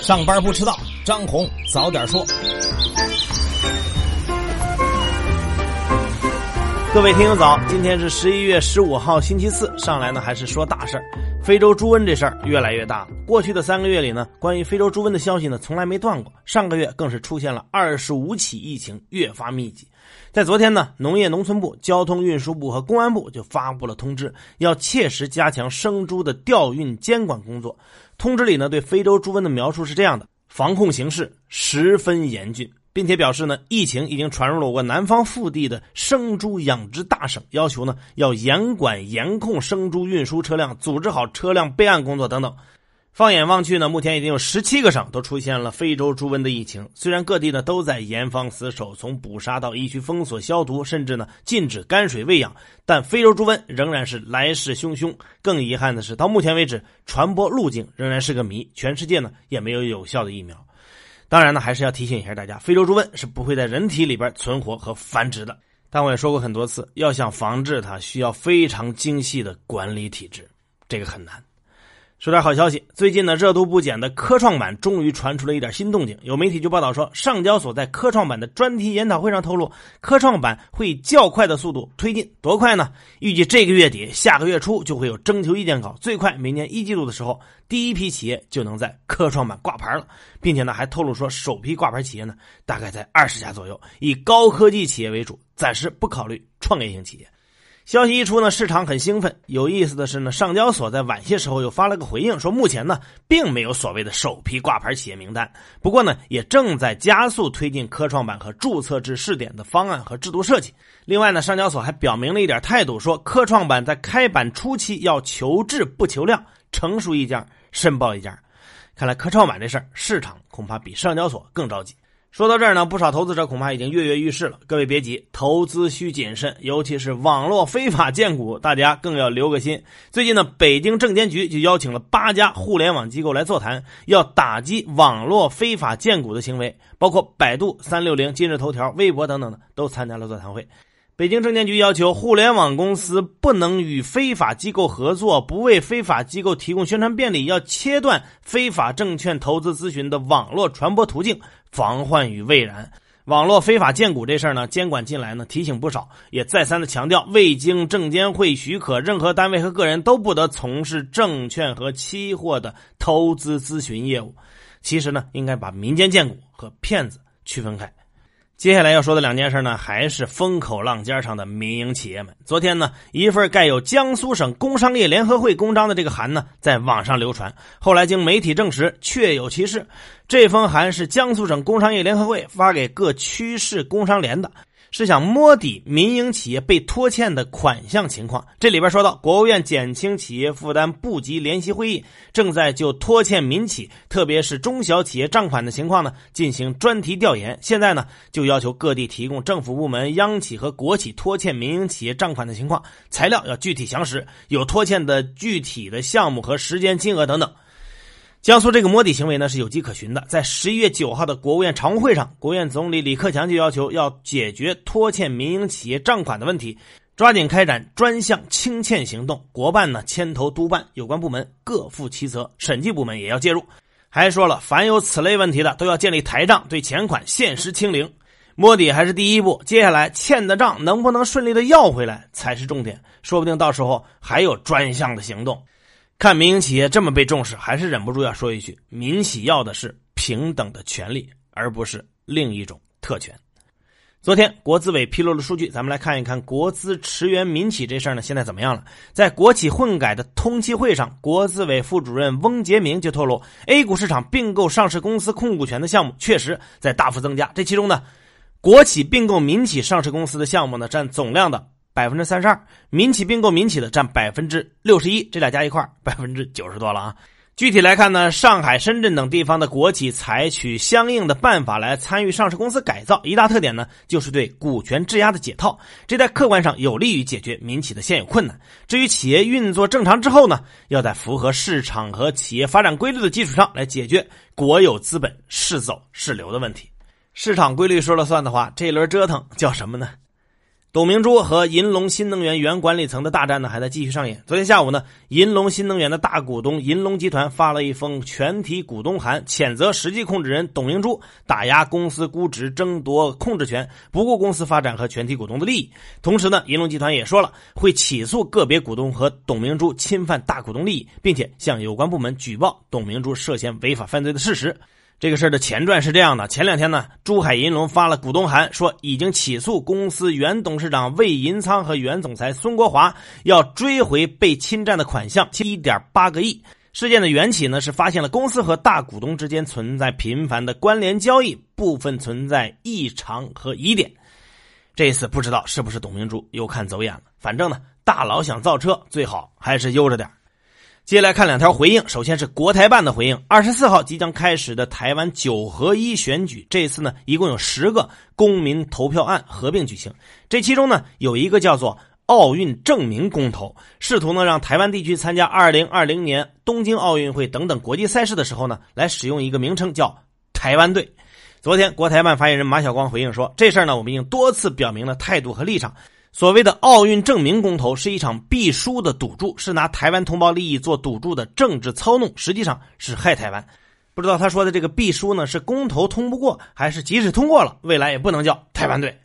上班不迟到，张红早点说。各位听友早，今天是十一月十五号，星期四。上来呢还是说大事儿，非洲猪瘟这事儿越来越大了。过去的三个月里呢，关于非洲猪瘟的消息呢从来没断过。上个月更是出现了二十五起疫情，越发密集。在昨天呢，农业农村部、交通运输部和公安部就发布了通知，要切实加强生猪的调运监管工作。通知里呢，对非洲猪瘟的描述是这样的：防控形势十分严峻，并且表示呢，疫情已经传入了我南方腹地的生猪养殖大省，要求呢要严管严控生猪运输车辆，组织好车辆备案工作等等。放眼望去呢，目前已经有十七个省都出现了非洲猪瘟的疫情。虽然各地呢都在严防死守，从捕杀到疫区封锁消毒，甚至呢禁止泔水喂养，但非洲猪瘟仍然是来势汹汹。更遗憾的是，到目前为止，传播路径仍然是个谜，全世界呢也没有有效的疫苗。当然呢，还是要提醒一下大家，非洲猪瘟是不会在人体里边存活和繁殖的。但我也说过很多次，要想防治它，需要非常精细的管理体制，这个很难。说点好消息，最近呢，热度不减的科创板终于传出了一点新动静。有媒体就报道说，上交所在科创板的专题研讨会上透露，科创板会以较快的速度推进，多快呢？预计这个月底、下个月初就会有征求意见稿，最快明年一季度的时候，第一批企业就能在科创板挂牌了，并且呢，还透露说，首批挂牌企业呢，大概在二十家左右，以高科技企业为主，暂时不考虑创业型企业。消息一出呢，市场很兴奋。有意思的是呢，上交所在晚些时候又发了个回应，说目前呢并没有所谓的首批挂牌企业名单，不过呢也正在加速推进科创板和注册制试点的方案和制度设计。另外呢，上交所还表明了一点态度，说科创板在开板初期要求质不求量，成熟一家申报一家。看来科创板这事儿，市场恐怕比上交所更着急。说到这儿呢，不少投资者恐怕已经跃跃欲试了。各位别急，投资需谨慎，尤其是网络非法荐股，大家更要留个心。最近呢，北京证监局就邀请了八家互联网机构来座谈，要打击网络非法荐股的行为，包括百度、三六零、今日头条、微博等等的都参加了座谈会。北京证监局要求互联网公司不能与非法机构合作，不为非法机构提供宣传便利，要切断非法证券投资咨询的网络传播途径，防患于未然。网络非法荐股这事儿呢，监管进来呢，提醒不少，也再三的强调，未经证监会许可，任何单位和个人都不得从事证券和期货的投资咨询业务。其实呢，应该把民间荐股和骗子区分开。接下来要说的两件事呢，还是风口浪尖上的民营企业们。昨天呢，一份盖有江苏省工商业联合会公章的这个函呢，在网上流传。后来经媒体证实，确有其事。这封函是江苏省工商业联合会发给各区市工商联的。是想摸底民营企业被拖欠的款项情况。这里边说到，国务院减轻企业负担部级联席会议正在就拖欠民企，特别是中小企业账款的情况呢进行专题调研。现在呢，就要求各地提供政府部门、央企和国企拖欠民营企业账款的情况材料，要具体详实，有拖欠的具体的项目和时间、金额等等。江苏这个摸底行为呢是有迹可循的，在十一月九号的国务院常务会上，国务院总理李克强就要求要解决拖欠民营企业账款的问题，抓紧开展专项清欠行动。国办呢牵头督办，有关部门各负其责，审计部门也要介入。还说了，凡有此类问题的，都要建立台账，对钱款限时清零。摸底还是第一步，接下来欠的账能不能顺利的要回来才是重点，说不定到时候还有专项的行动。看民营企业这么被重视，还是忍不住要说一句：民企要的是平等的权利，而不是另一种特权。昨天国资委披露了数据，咱们来看一看国资驰援民企这事儿呢，现在怎么样了？在国企混改的通气会上，国资委副主任翁杰明就透露，A 股市场并购上市公司控股权的项目确实在大幅增加，这其中呢，国企并购民企上市公司的项目呢，占总量的。百分之三十二，民企并购民企的占百分之六十一，这俩加一块百分之九十多了啊。具体来看呢，上海、深圳等地方的国企采取相应的办法来参与上市公司改造，一大特点呢就是对股权质押的解套，这在客观上有利于解决民企的现有困难。至于企业运作正常之后呢，要在符合市场和企业发展规律的基础上来解决国有资本是走是留的问题。市场规律说了算的话，这一轮折腾叫什么呢？董明珠和银龙新能源原管理层的大战呢，还在继续上演。昨天下午呢，银龙新能源的大股东银龙集团发了一封全体股东函，谴责实际控制人董明珠打压公司估值、争夺控制权，不顾公司发展和全体股东的利益。同时呢，银龙集团也说了会起诉个别股东和董明珠侵犯大股东利益，并且向有关部门举报董明珠涉嫌违法犯罪的事实。这个事儿的前传是这样的：前两天呢，珠海银龙发了股东函，说已经起诉公司原董事长魏银仓和原总裁孙国华，要追回被侵占的款项一点八个亿。事件的缘起呢，是发现了公司和大股东之间存在频繁的关联交易，部分存在异常和疑点。这次不知道是不是董明珠又看走眼了，反正呢，大佬想造车，最好还是悠着点。接下来看两条回应。首先是国台办的回应：二十四号即将开始的台湾九合一选举，这次呢一共有十个公民投票案合并举行。这其中呢有一个叫做奥运证明公投，试图呢让台湾地区参加二零二零年东京奥运会等等国际赛事的时候呢来使用一个名称叫台湾队。昨天国台办发言人马晓光回应说，这事儿呢我们已经多次表明了态度和立场。所谓的奥运证明公投是一场必输的赌注，是拿台湾同胞利益做赌注的政治操弄，实际上是害台湾。不知道他说的这个必输呢，是公投通不过，还是即使通过了，未来也不能叫台湾队？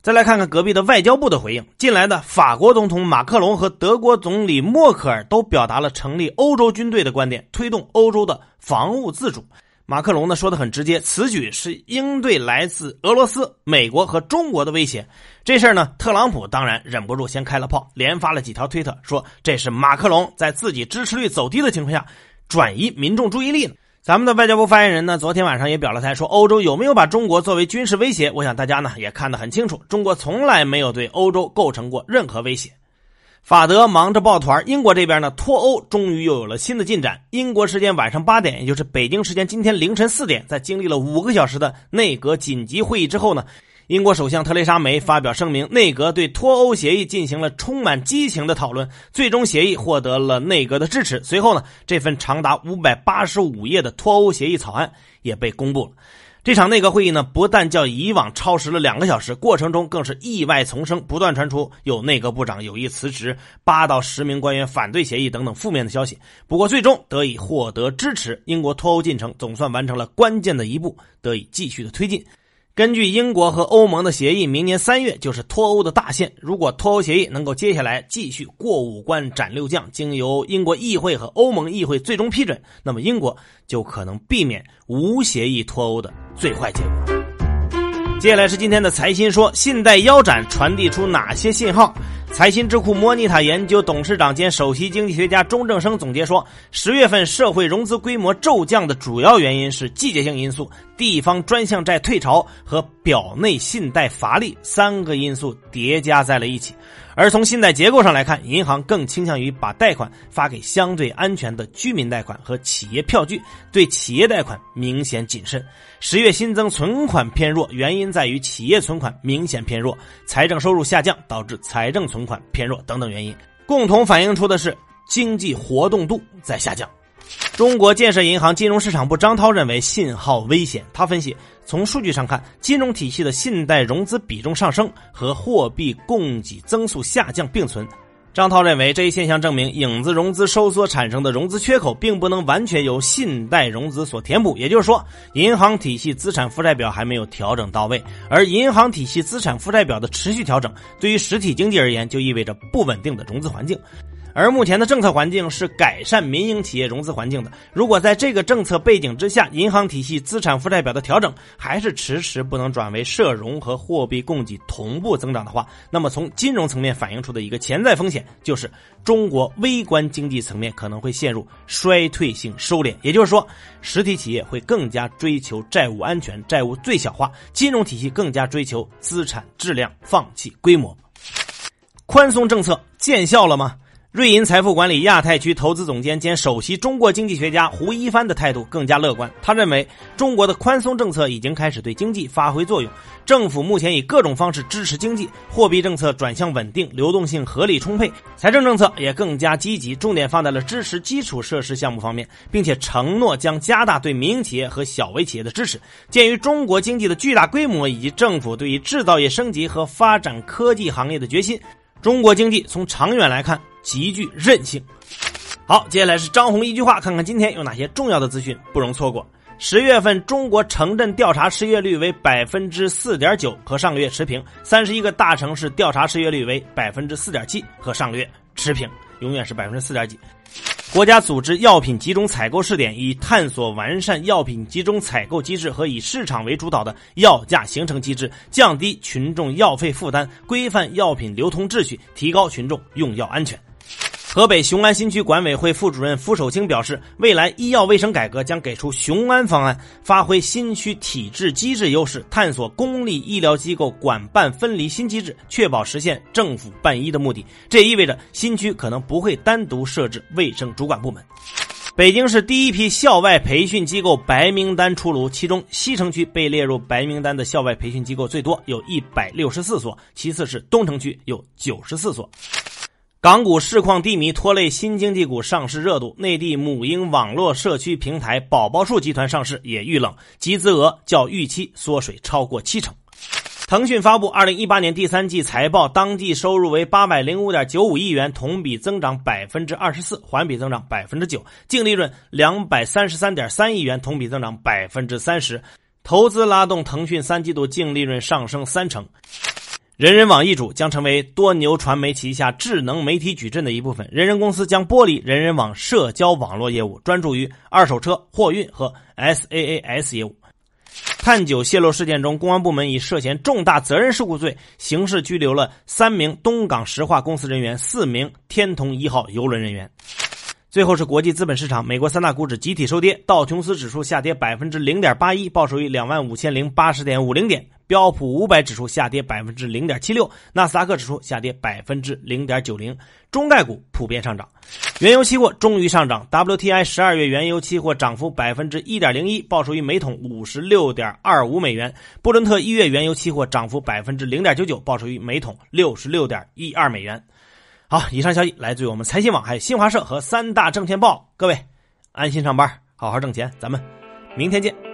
再来看看隔壁的外交部的回应，近来的法国总统马克龙和德国总理默克尔都表达了成立欧洲军队的观点，推动欧洲的防务自主。马克龙呢说的很直接，此举是应对来自俄罗斯、美国和中国的威胁。这事儿呢，特朗普当然忍不住先开了炮，连发了几条推特，说这是马克龙在自己支持率走低的情况下转移民众注意力呢。咱们的外交部发言人呢，昨天晚上也表了态，说欧洲有没有把中国作为军事威胁？我想大家呢也看得很清楚，中国从来没有对欧洲构成过任何威胁。法德忙着抱团，英国这边呢脱欧终于又有了新的进展。英国时间晚上八点，也就是北京时间今天凌晨四点，在经历了五个小时的内阁紧急会议之后呢，英国首相特蕾莎梅发表声明，内阁对脱欧协议进行了充满激情的讨论，最终协议获得了内阁的支持。随后呢，这份长达五百八十五页的脱欧协议草案也被公布了。这场内阁会议呢，不但较以往超时了两个小时，过程中更是意外丛生，不断传出有内阁部长有意辞职、八到十名官员反对协议等等负面的消息。不过，最终得以获得支持，英国脱欧进程总算完成了关键的一步，得以继续的推进。根据英国和欧盟的协议，明年三月就是脱欧的大限。如果脱欧协议能够接下来继续过五关斩六将，经由英国议会和欧盟议会最终批准，那么英国就可能避免无协议脱欧的最坏结果。接下来是今天的财新说，信贷腰斩传递出哪些信号？财新智库莫尼塔研究董事长兼首席经济学家钟正生总结说，十月份社会融资规模骤降的主要原因是季节性因素、地方专项债退潮和表内信贷乏力三个因素叠加在了一起。而从信贷结构上来看，银行更倾向于把贷款发给相对安全的居民贷款和企业票据，对企业贷款明显谨慎。十月新增存款偏弱，原因在于企业存款明显偏弱，财政收入下降导致财政存款偏弱等等原因，共同反映出的是经济活动度在下降。中国建设银行金融市场部张涛认为信号危险。他分析，从数据上看，金融体系的信贷融资比重上升和货币供给增速下降并存。张涛认为，这一现象证明，影子融资收缩产生的融资缺口并不能完全由信贷融资所填补。也就是说，银行体系资产负债表还没有调整到位。而银行体系资产负债表的持续调整，对于实体经济而言，就意味着不稳定的融资环境。而目前的政策环境是改善民营企业融资环境的。如果在这个政策背景之下，银行体系资产负债表的调整还是迟迟不能转为社融和货币供给同步增长的话，那么从金融层面反映出的一个潜在风险就是，中国微观经济层面可能会陷入衰退性收敛。也就是说，实体企业会更加追求债务安全、债务最小化，金融体系更加追求资产质量，放弃规模。宽松政策见效了吗？瑞银财富管理亚太区投资总监兼首席中国经济学家胡一帆的态度更加乐观。他认为，中国的宽松政策已经开始对经济发挥作用。政府目前以各种方式支持经济，货币政策转向稳定，流动性合理充沛；财政政策也更加积极，重点放在了支持基础设施项目方面，并且承诺将加大对民营企业和小微企业的支持。鉴于中国经济的巨大规模以及政府对于制造业升级和发展科技行业的决心，中国经济从长远来看。极具韧性。好，接下来是张红一句话，看看今天有哪些重要的资讯不容错过。十月份中国城镇调查失业率为百分之四点九，和上个月持平；三十一个大城市调查失业率为百分之四点七，和上个月持平，永远是百分之四点几。国家组织药品集中采购试点，以探索完善药品集中采购机制和以市场为主导的药价形成机制，降低群众药费负担，规范药品流通秩序，提高群众用药安全。河北雄安新区管委会副主任付守清表示，未来医药卫生改革将给出雄安方案，发挥新区体制机制优势，探索公立医疗机构管办分离新机制，确保实现政府办医的目的。这意味着新区可能不会单独设置卫生主管部门。北京市第一批校外培训机构白名单出炉，其中西城区被列入白名单的校外培训机构最多，有一百六十四所，其次是东城区有九十四所。港股市况低迷，拖累新经济股上市热度。内地母婴网络社区平台宝宝树集团上市也遇冷，集资额较预期缩水超过七成。腾讯发布二零一八年第三季财报，当季收入为八百零五点九五亿元，同比增长百分之二十四，环比增长百分之九；净利润两百三十三点三亿元，同比增长百分之三十。投资拉动腾讯三季度净利润上升三成。人人网易主将成为多牛传媒旗下智能媒体矩阵的一部分。人人公司将剥离人人网社交网络业务，专注于二手车、货运和 SaaS 业务。碳九泄漏事件中，公安部门以涉嫌重大责任事故罪，刑事拘留了三名东港石化公司人员、四名天童一号邮轮人员。最后是国际资本市场，美国三大股指集体收跌，道琼斯指数下跌百分之零点八一，报收于两万五千零八十点五零点。标普五百指数下跌百分之零点七六，纳斯达克指数下跌百分之零点九零，中概股普遍上涨。原油期货终于上涨，WTI 十二月原油期货涨幅百分之一点零一，报收于每桶五十六点二五美元。布伦特一月原油期货涨幅百分之零点九九，报收于每桶六十六点一二美元。好，以上消息来自于我们财新网、还有新华社和三大证券报。各位安心上班，好好挣钱，咱们明天见。